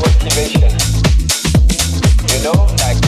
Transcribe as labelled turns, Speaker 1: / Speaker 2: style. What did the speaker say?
Speaker 1: motivation. You know, like